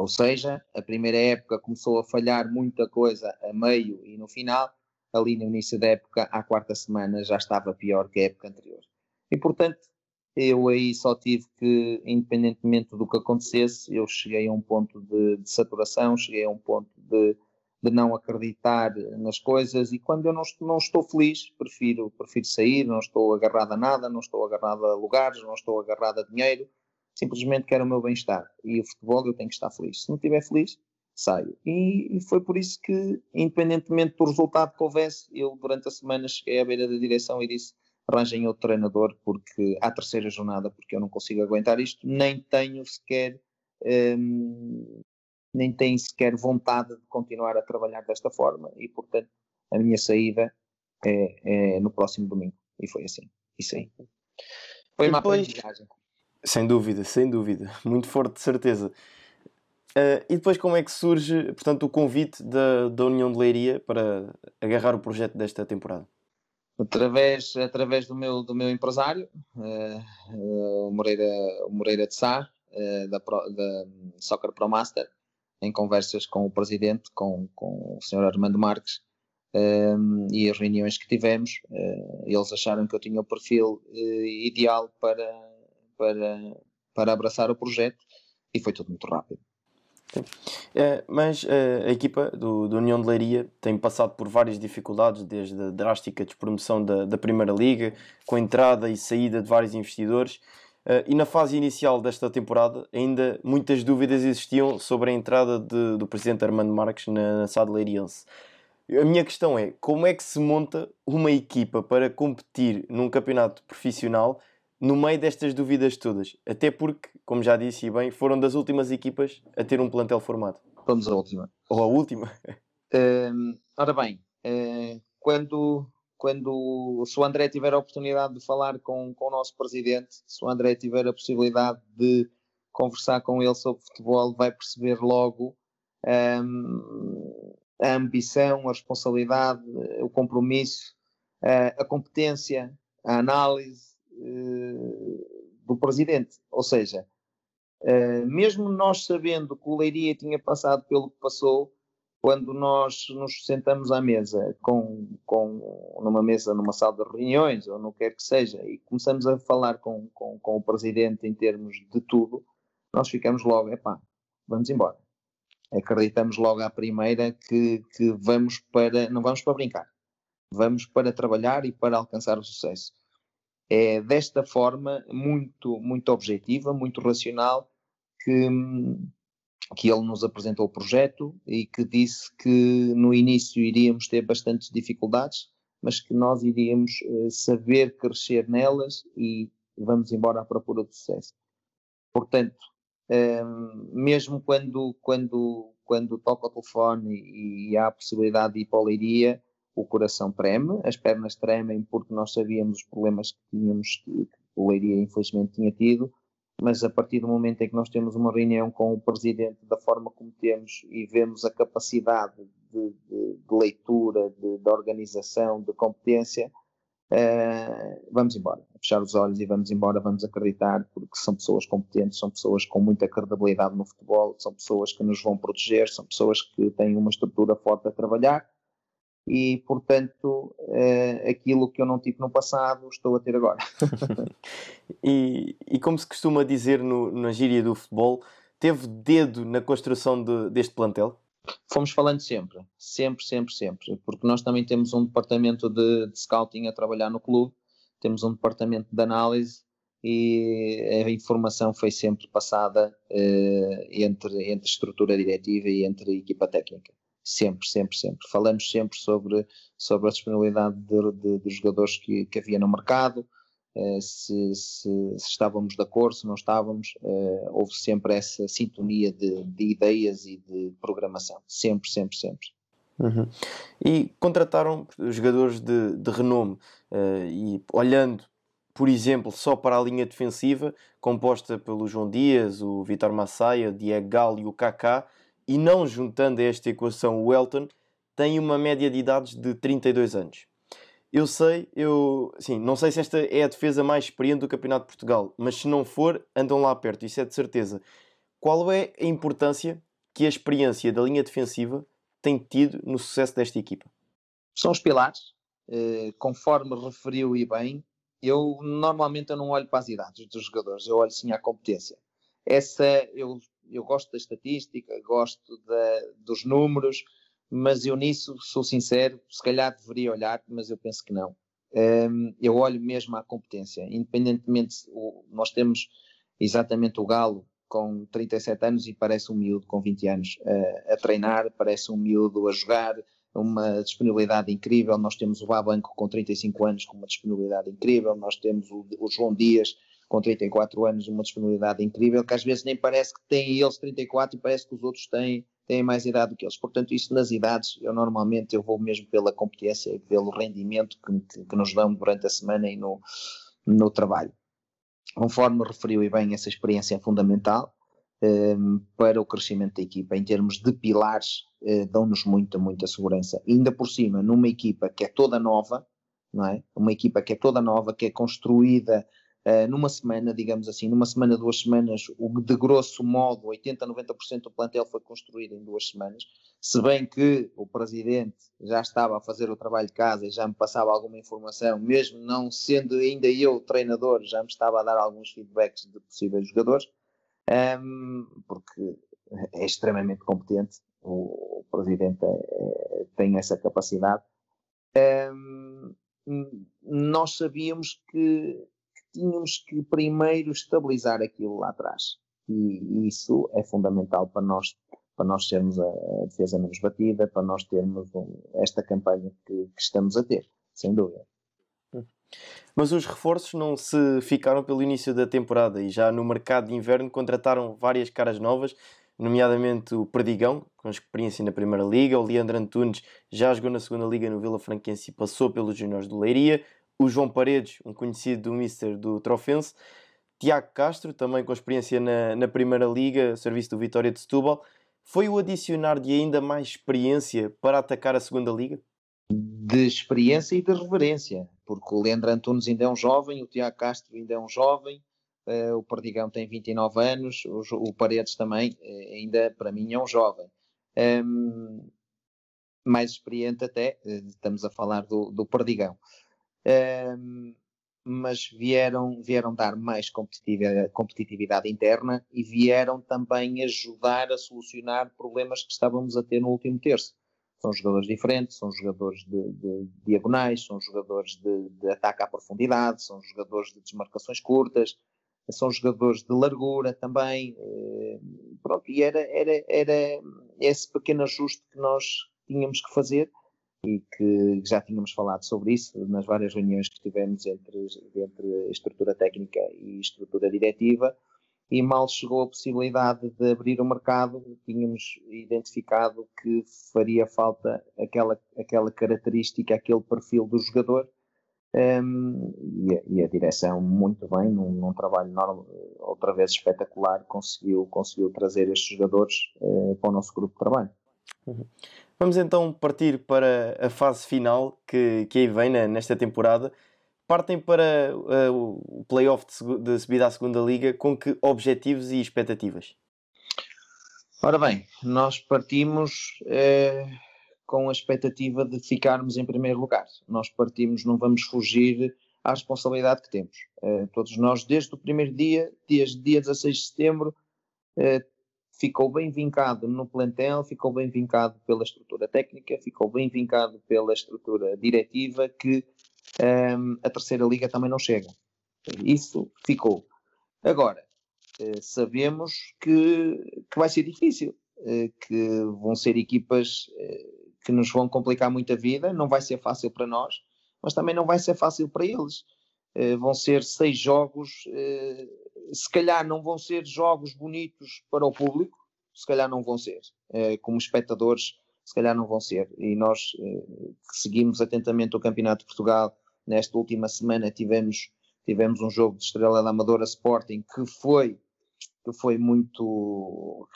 Ou seja, a primeira época começou a falhar muita coisa a meio e no final, ali no início da época, à quarta semana, já estava pior que a época anterior. E portanto, eu aí só tive que, independentemente do que acontecesse, eu cheguei a um ponto de, de saturação, cheguei a um ponto de, de, não acreditar nas coisas e quando eu não, não estou feliz, prefiro, prefiro sair, não estou agarrado a nada, não estou agarrado a lugares, não estou agarrado a dinheiro, simplesmente quero o meu bem-estar. E o futebol eu tenho que estar feliz. Se não estiver feliz, saio. E, e, foi por isso que, independentemente do resultado que houvesse, eu durante a semana cheguei à beira da direção e disse arranjem outro treinador porque à terceira jornada, porque eu não consigo aguentar isto, nem tenho sequer hum, nem tenho sequer vontade de continuar a trabalhar desta forma e portanto a minha saída é, é no próximo domingo e foi assim, isso aí. Foi uma depois, aprendizagem. Sem dúvida, sem dúvida, muito forte de certeza. Uh, e depois como é que surge, portanto, o convite da, da União de Leiria para agarrar o projeto desta temporada? através, através do, meu, do meu empresário, uh, uh, o, Moreira, o Moreira de Sá, uh, da, Pro, da Soccer Pro Master, em conversas com o presidente, com, com o Sr. Armando Marques, e as reuniões que tivemos, eles acharam que eu tinha o perfil ideal para, para, para abraçar o projeto e foi tudo muito rápido. É, mas uh, a equipa do, do, União de Leiria tem passado por várias dificuldades, desde a drástica despromoção da, da Primeira Liga, com a entrada e saída de vários investidores. Uh, e na fase inicial desta temporada, ainda muitas dúvidas existiam sobre a entrada de, do presidente Armando Marques na, na SAD Leiriense. A minha questão é: como é que se monta uma equipa para competir num campeonato profissional no meio destas dúvidas todas. Até porque, como já disse e bem, foram das últimas equipas a ter um plantel formado. Fomos a última. Ou a última. Uh, ora bem, uh, quando, quando se o André tiver a oportunidade de falar com, com o nosso presidente, se o André tiver a possibilidade de conversar com ele sobre futebol, vai perceber logo um, a ambição, a responsabilidade, o compromisso, uh, a competência, a análise eh, do presidente. Ou seja, uh, mesmo nós sabendo que o Leiria tinha passado pelo que passou, quando nós nos sentamos à mesa, com, com, numa mesa, numa sala de reuniões, ou no que quer que seja, e começamos a falar com, com, com o presidente em termos de tudo, nós ficamos logo, epá, vamos embora. Acreditamos logo à primeira que, que vamos para, não vamos para brincar, vamos para trabalhar e para alcançar o sucesso é desta forma, muito, muito objetiva, muito racional, que, que ele nos apresentou o projeto e que disse que no início iríamos ter bastantes dificuldades, mas que nós iríamos uh, saber crescer nelas e vamos embora à procura de sucesso. Portanto, ehm, mesmo quando, quando, quando toca o telefone e há a possibilidade de ir para a Leiria, o coração treme, as pernas tremem porque nós sabíamos os problemas que tínhamos, que o Leiria infelizmente tinha tido, mas a partir do momento em que nós temos uma reunião com o Presidente da forma como temos e vemos a capacidade de, de, de leitura, de, de, organização, de competência, uh, vamos embora. Fechar os olhos e vamos embora, vamos acreditar, porque são pessoas competentes, são pessoas com muita credibilidade no futebol, são pessoas que nos vão proteger, são pessoas que têm uma estrutura forte a trabalhar e, portanto, uh, aquilo que eu não tive no passado, estou a ter agora. e, e, como se costuma dizer no, na gíria do futebol, teve dedo na construção de, deste plantel? Fomos falando sempre, sempre, sempre, sempre, porque nós também temos um departamento de, de scouting a trabalhar no clube, temos um departamento de análise e a informação foi sempre passada uh, entre, entre estrutura diretiva e entre equipa técnica sempre, sempre, sempre. Falamos sempre sobre, sobre a disponibilidade de, de, de jogadores que, que havia no mercado, uh, se, se, se, estávamos de acordo, se não estávamos, uh, houve sempre essa sintonia de, de, ideias e de programação, sempre, sempre, sempre. Uhum. E contrataram jogadores de, de renome uh, e olhando por exemplo, só para a linha defensiva, composta pelo João Dias, o Vitor Massaia, o Diego Gal e o Kaká, e não juntando a esta equação o Elton, tem uma média de idades de 32 anos. Eu sei, eu sim, não sei se esta é a defesa mais experiente do Campeonato de Portugal, mas se não for, andam lá perto, isso é de certeza. Qual é a importância que a experiência da linha defensiva tem tido no sucesso desta equipa? São os pilares, eh, conforme referiu e bem, eu normalmente eu não olho para as idades dos jogadores, eu olho sim à competência. Essa eu eu gosto da estatística, gosto da, dos números, mas eu nisso sou sincero, se calhar deveria olhar, mas eu penso que não. Um, eu olho mesmo à competência, independentemente, o, nós temos exatamente o Galo com 37 anos e parece um miúdo com 20 anos uh, a treinar, parece um miúdo a jogar, uma disponibilidade incrível. Nós temos o Babanco com 35 anos com uma disponibilidade incrível, nós temos o, o João Dias com 34 anos, uma disponibilidade incrível, que às vezes nem parece que têm eles 34 e parece que os outros têm, têm mais idade do que eles. Portanto, isso nas idades, eu normalmente eu vou mesmo pela competência e pelo rendimento que, que, nos dão durante a semana e no, no trabalho. Conforme referiu e bem, essa experiência é fundamental um, ehm, para o crescimento da equipa. Em termos de pilares, uh, dão-nos muita, muita segurança. E ainda por cima, numa equipa que é toda nova, não é? Uma equipa que é toda nova, que é construída Uh, numa semana, digamos assim, numa semana, duas semanas, o de grosso modo, 80, 90% do plantel foi construído em duas semanas. Se bem que o presidente já estava a fazer o trabalho de casa e já me passava alguma informação, mesmo não sendo ainda eu treinador, já me estava a dar alguns feedbacks de possíveis jogadores, um, ehm, porque é extremamente competente, o, o presidente é, é, tem essa capacidade. Um, ehm, nós sabíamos que tínhamos que primeiro estabilizar aquilo lá atrás. E, isso é fundamental para nós, para nós termos a, a defesa menos batida, para nós termos um, esta campanha que, que estamos a ter, sem dúvida. Mas os reforços não se ficaram pelo início da temporada e já no mercado de inverno contrataram várias caras novas, nomeadamente o Perdigão, com experiência na Primeira Liga, o Leandro Antunes já jogou na Segunda Liga no Vila Franquense e passou pelos Juniors do Leiria, o João Paredes, um conhecido do Mister do Trofense, Tiago Castro, também com experiência na, na Primeira Liga, serviço do Vitória de Setúbal. Foi o adicionar de ainda mais experiência para atacar a Segunda Liga? De experiência e de reverência, porque o Leandro Antunes ainda é um jovem, o Tiago Castro ainda é um jovem, uh, o Perdigão tem 29 anos, o, Paredes também, uh, ainda para mim é um jovem. Um, mais experiente até, uh, estamos a falar do, do Perdigão mas vieram, vieram dar mais competitividade, competitividade interna e vieram também ajudar a solucionar problemas que estávamos a ter no último terço. São jogadores diferentes, são jogadores de, de diagonais, são jogadores de, de, ataque à profundidade, são jogadores de desmarcações curtas, são jogadores de largura também. Eh, pronto, e era, era, era esse pequeno ajuste que nós tínhamos que fazer e que já tínhamos falado sobre isso nas várias reuniões que tivemos entre, entre estrutura técnica e estrutura diretiva e mal chegou a possibilidade de abrir o mercado, tínhamos identificado que faria falta aquela, aquela característica, aquele perfil do jogador um, e, a, e, a, direção muito bem, num, num trabalho normal, outra vez espetacular, conseguiu, conseguiu trazer estes jogadores uh, para o nosso grupo de trabalho. Uhum. Vamos então partir para a fase final que, que aí vem né, nesta temporada. Partem para uh, o playoff de, de subida à segunda liga com que objetivos e expectativas? Ora bem, nós partimos eh, com a expectativa de ficarmos em primeiro lugar. Nós partimos, não vamos fugir à responsabilidade que temos. Eh, todos nós, desde o primeiro dia, desde dia 16 de setembro, eh, ficou bem vincado no plantel, ficou bem vincado pela estrutura técnica, ficou bem vincado pela estrutura diretiva que um, a terceira liga também não chega. Isso ficou. Agora, eh, sabemos que, que vai ser difícil, eh, que vão ser equipas eh, que nos vão complicar muito a vida, não vai ser fácil para nós, mas também não vai ser fácil para eles. Vão ser seis jogos se calhar não vão ser jogos bonitos para o público, se calhar não vão ser, eh, como espectadores, se calhar não vão ser. E nós eh, que seguimos atentamente o Campeonato de Portugal, nesta última semana tivemos, tivemos um jogo de Estrela da Amadora Sporting que foi, que foi muito.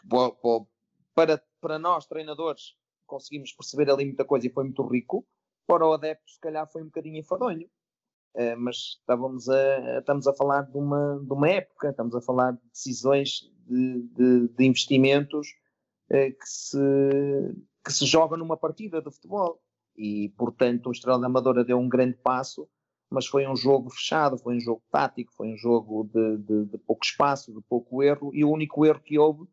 Para, para nós, treinadores, conseguimos perceber ali muita coisa e foi muito rico. Para o adepto, se calhar foi um bocadinho enfadonho. Uh, mas estávamos a, estamos a falar de uma, de uma época, estamos a falar de decisões de, de, de investimentos uh, que, se, que se joga numa partida de futebol. E, portanto, o Estrela da Amadora deu um grande passo, mas foi um jogo fechado, foi um jogo tático, foi um jogo de, de, de pouco espaço, de pouco erro, e o único erro que houve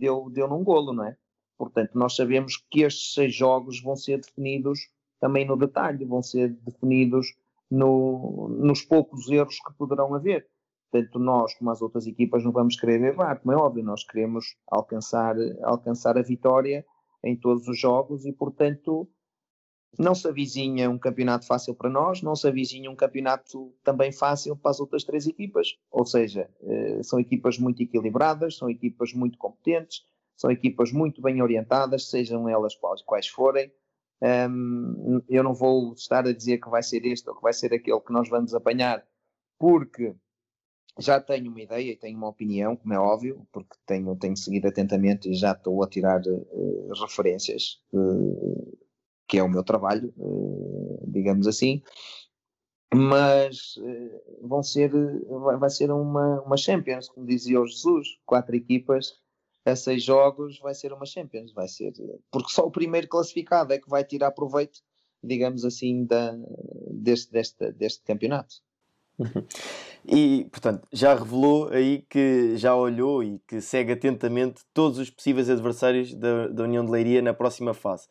deu, deu num golo, não é? Portanto, nós sabemos que estes seis jogos vão ser definidos também no detalhe, vão ser definidos no, nos poucos erros que poderão haver. Tanto nós como as outras equipas não vamos querer levar, como é óbvio, nós queremos alcançar, alcançar a vitória em todos os jogos e, portanto, não se avizinha um campeonato fácil para nós, não se avizinha um campeonato também fácil para as outras três equipas. Ou seja, eh, são equipas muito equilibradas, são equipas muito competentes, são equipas muito bem orientadas, sejam elas quais forem. Um, eu não vou estar a dizer que vai ser este ou que vai ser aquele que nós vamos apanhar, porque já tenho uma ideia e tenho uma opinião, como é óbvio, porque tenho, tenho seguido atentamente e já estou a tirar uh, referências, uh, que é o meu trabalho, uh, digamos assim. mas vão ser, vai, vai ser uma, uma Champions, como dizia o Jesus, quatro equipas a seis jogos vai ser uma Champions, vai ser, porque só o primeiro classificado é que vai tirar proveito, digamos assim, da, deste, deste, deste campeonato. E, portanto, já revelou aí que já olhou e que segue atentamente todos os possíveis adversários da, da União de Leiria na próxima fase.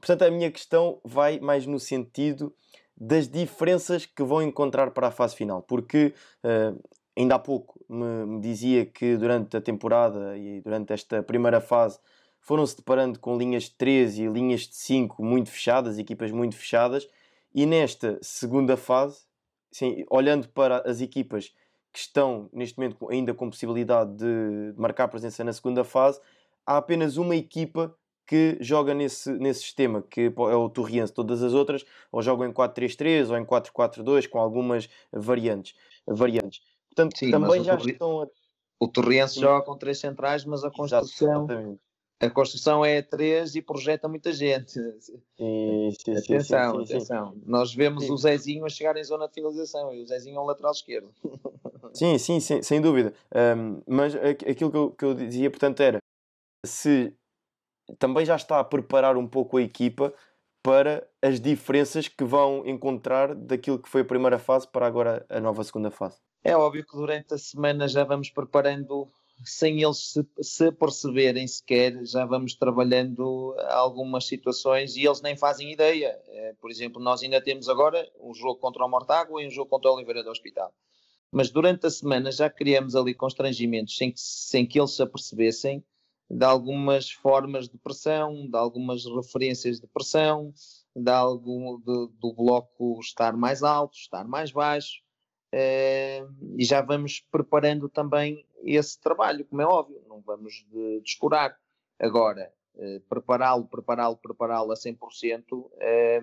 Portanto, a minha questão vai mais no sentido das diferenças que vão encontrar para a fase final, porque uh, ainda há pouco me, me, dizia que durante a temporada e durante esta primeira fase foram-se deparando com linhas de 3 e linhas de 5 muito fechadas, equipas muito fechadas, e nesta segunda fase, sim, olhando para as equipas que estão neste momento ainda com possibilidade de marcar presença na segunda fase, há apenas uma equipa que joga nesse, nesse sistema, que é o Torriense. Todas as outras ou jogam em 4-3-3 ou em 4-4-2 com algumas variantes. variantes. Portanto, Sim, também já Torri... estão a... O Torriense joga com três centrais, mas a construção... Exatamente a construção é três e projeta muita gente. Sim, sim, atenção, sim, atenção. Nós vemos o Zezinho a chegar em zona de finalização e o Zezinho é o lateral esquerdo. Sim, sim, sim sem dúvida. Um, mas aquilo que eu, que eu dizia, portanto, era se também já está a preparar um pouco a equipa para as diferenças que vão encontrar daquilo que foi a primeira fase para agora a nova segunda fase. É óbvio que durante a semana já vamos preparando sem eles se, se perceberem sequer, já vamos trabalhando algumas situações e eles nem fazem ideia. É, por exemplo, nós ainda temos agora um jogo contra o Mortágua e um jogo contra o Oliveira do Hospital. Mas durante a semana já criamos ali constrangimentos sem que, sem que eles se apercebessem de algumas formas de pressão, de algumas referências de pressão, de algum, de, do bloco estar mais alto, estar mais baixo. É, e já vamos preparando também esse trabalho, como é óbvio, não vamos descurar. Agora, eh, prepará-lo, prepará-lo, prepará-lo a 100% é,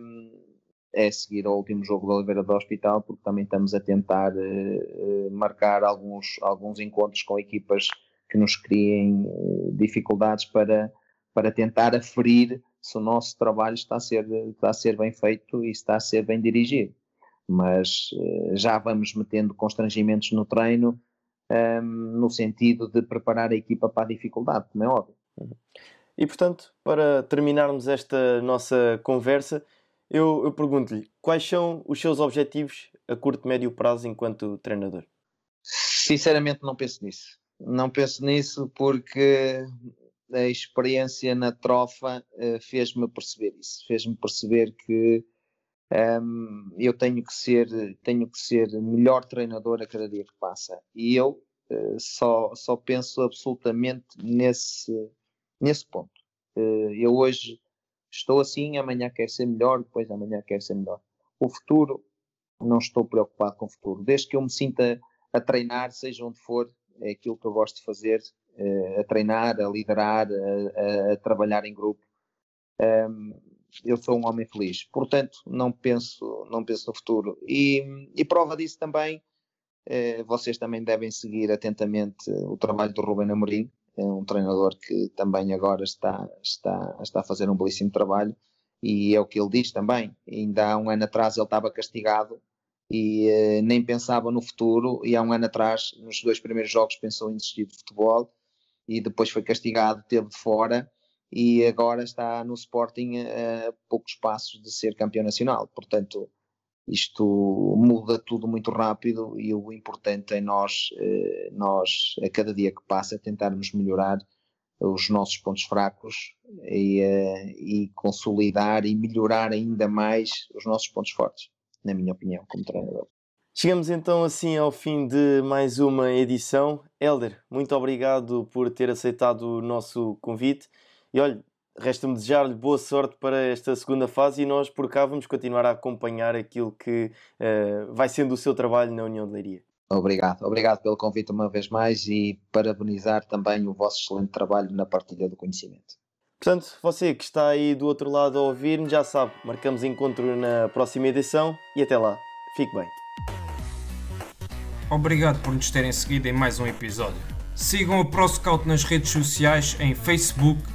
é seguir ao último jogo da Oliveira do Hospital, porque também estamos a tentar eh, marcar alguns, alguns encontros com equipas que nos criem dificuldades para, para tentar aferir se o nosso trabalho está a, ser, está a ser bem feito e está a ser bem dirigido. Mas já vamos metendo constrangimentos no treino, um, no sentido de preparar a equipa para a dificuldade, como é óbvio. E portanto, para terminarmos esta nossa conversa, eu, eu pergunto-lhe quais são os seus objetivos a curto e médio prazo enquanto treinador? Sinceramente, não penso nisso. Não penso nisso porque a experiência na trofa uh, fez-me perceber isso. Fez-me perceber que um, eu tenho que ser tenho que ser melhor treinador a cada dia que passa. E eu uh, só só penso absolutamente nesse nesse ponto. Uh, eu hoje estou assim amanhã quero ser melhor depois amanhã quero ser melhor. O futuro não estou preocupado com o futuro. Desde que eu me sinta a treinar seja onde for é aquilo que eu gosto de fazer uh, a treinar a liderar a, a, a trabalhar em grupo. Um, eu sou um homem feliz. Portanto, não penso, não penso no futuro. E, e prova disso também, eh, vocês também devem seguir atentamente o trabalho do Ruben Amorim, é um treinador que também agora está, está, está a fazer um belíssimo trabalho e é o que ele diz também. Ainda há um ano atrás ele estava castigado e eh, nem pensava no futuro e há um ano atrás, nos dois primeiros jogos, pensou em desistir de futebol e depois foi castigado, teve de fora e agora está no Sporting a poucos passos de ser campeão nacional. Portanto, isto muda tudo muito rápido e o importante é nós, eh, nós a cada dia que passa, tentarmos melhorar os nossos pontos fracos e, eh, e consolidar e melhorar ainda mais os nossos pontos fortes, na minha opinião, como treinador. Chegamos então assim ao fim de mais uma edição. Helder, muito obrigado por ter aceitado o nosso convite. E olha, resta-me desejar-lhe boa sorte para esta segunda fase e nós por cá vamos continuar a acompanhar aquilo que uh, vai sendo o seu trabalho na União de Leiria. Obrigado, obrigado pelo convite uma vez mais e parabenizar também o vosso excelente trabalho na partilha do conhecimento. Portanto, você que está aí do outro lado a ouvir-me já sabe, marcamos encontro na próxima edição e até lá, fique bem. Obrigado por nos terem seguido em mais um episódio. Sigam o ProScout nas redes sociais em Facebook,